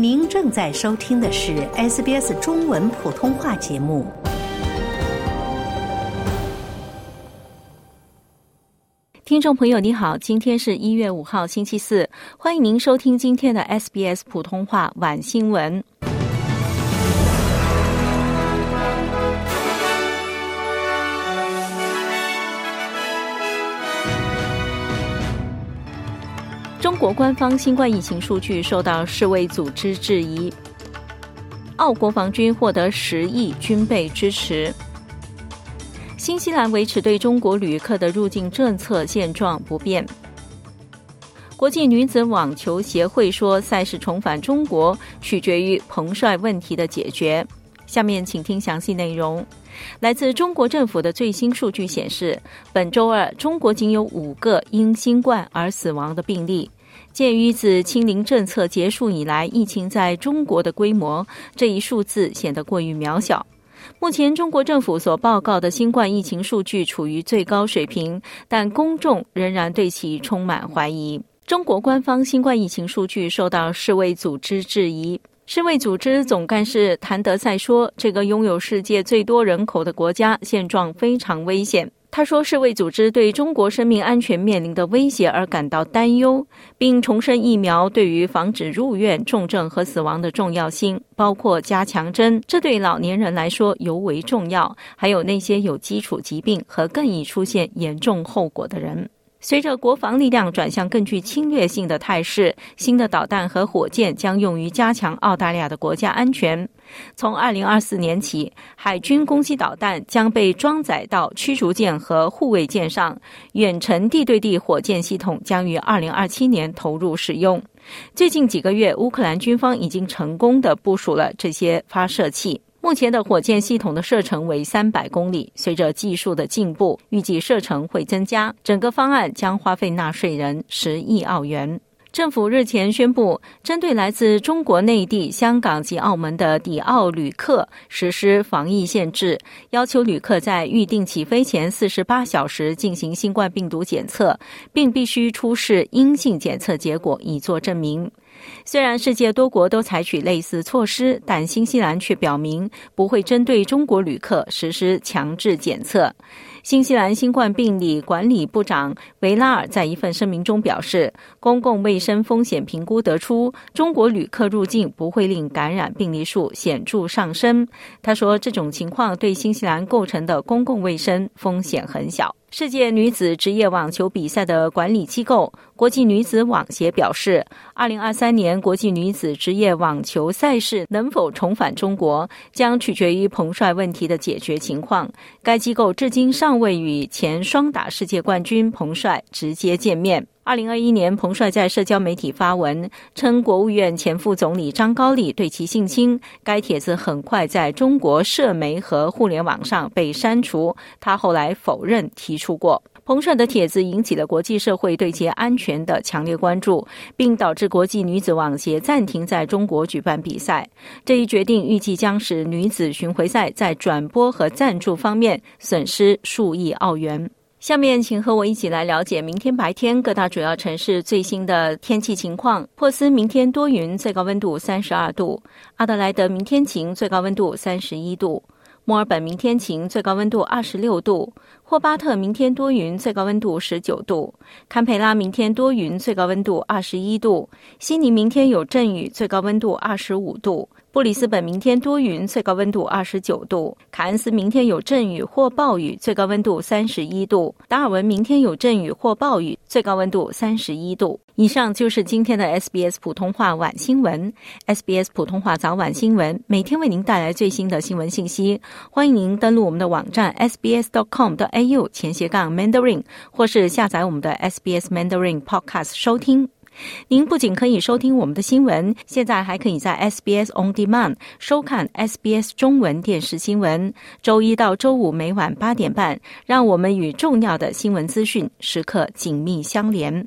您正在收听的是 SBS 中文普通话节目。听众朋友，你好，今天是一月五号，星期四，欢迎您收听今天的 SBS 普通话晚新闻。中国官方新冠疫情数据受到世卫组织质疑。澳国防军获得十亿军备支持。新西兰维持对中国旅客的入境政策现状不变。国际女子网球协会说，赛事重返中国取决于彭帅问题的解决。下面请听详细内容。来自中国政府的最新数据显示，本周二中国仅有五个因新冠而死亡的病例。鉴于自清零政策结束以来，疫情在中国的规模，这一数字显得过于渺小。目前，中国政府所报告的新冠疫情数据处于最高水平，但公众仍然对其充满怀疑。中国官方新冠疫情数据受到世卫组织质疑。世卫组织总干事谭德赛说：“这个拥有世界最多人口的国家现状非常危险。”他说：“世卫组织对中国生命安全面临的威胁而感到担忧，并重申疫苗对于防止入院、重症和死亡的重要性，包括加强针。这对老年人来说尤为重要，还有那些有基础疾病和更易出现严重后果的人。”随着国防力量转向更具侵略性的态势，新的导弹和火箭将用于加强澳大利亚的国家安全。从二零二四年起，海军攻击导弹将被装载到驱逐舰和护卫舰上，远程地对地火箭系统将于二零二七年投入使用。最近几个月，乌克兰军方已经成功的部署了这些发射器。目前的火箭系统的射程为三百公里，随着技术的进步，预计射程会增加。整个方案将花费纳税人十亿澳元。政府日前宣布，针对来自中国内地、香港及澳门的抵澳旅客实施防疫限制，要求旅客在预定起飞前四十八小时进行新冠病毒检测，并必须出示阴性检测结果以作证明。虽然世界多国都采取类似措施，但新西兰却表明不会针对中国旅客实施强制检测。新西兰新冠病例管理部长维拉尔在一份声明中表示，公共卫生风险评估得出，中国旅客入境不会令感染病例数显著上升。他说，这种情况对新西兰构成的公共卫生风险很小。世界女子职业网球比赛的管理机构国际女子网协表示，二零二三年国际女子职业网球赛事能否重返中国，将取决于彭帅问题的解决情况。该机构至今尚未与前双打世界冠军彭帅直接见面。二零二一年，彭帅在社交媒体发文称，国务院前副总理张高丽对其性侵。该帖子很快在中国社媒和互联网上被删除。他后来否认提出过彭帅的帖子，引起了国际社会对其安全的强烈关注，并导致国际女子网协暂停在中国举办比赛。这一决定预计将使女子巡回赛在转播和赞助方面损失数亿澳元。下面，请和我一起来了解明天白天各大主要城市最新的天气情况。珀斯明天多云，最高温度三十二度；阿德莱德明天晴，最高温度三十一度；墨尔本明天晴，最高温度二十六度；霍巴特明天多云，最高温度十九度；堪培拉明天多云，最高温度二十一度；悉尼明天有阵雨，最高温度二十五度。布里斯本明天多云，最高温度二十九度；凯恩斯明天有阵雨或暴雨，最高温度三十一度；达尔文明天有阵雨或暴雨，最高温度三十一度。以上就是今天的 SBS 普通话晚新闻。SBS 普通话早晚新闻每天为您带来最新的新闻信息，欢迎您登录我们的网站 sbs.com.au 前斜杠 Mandarin，或是下载我们的 SBS Mandarin Podcast 收听。您不仅可以收听我们的新闻，现在还可以在 SBS On Demand 收看 SBS 中文电视新闻。周一到周五每晚八点半，让我们与重要的新闻资讯时刻紧密相连。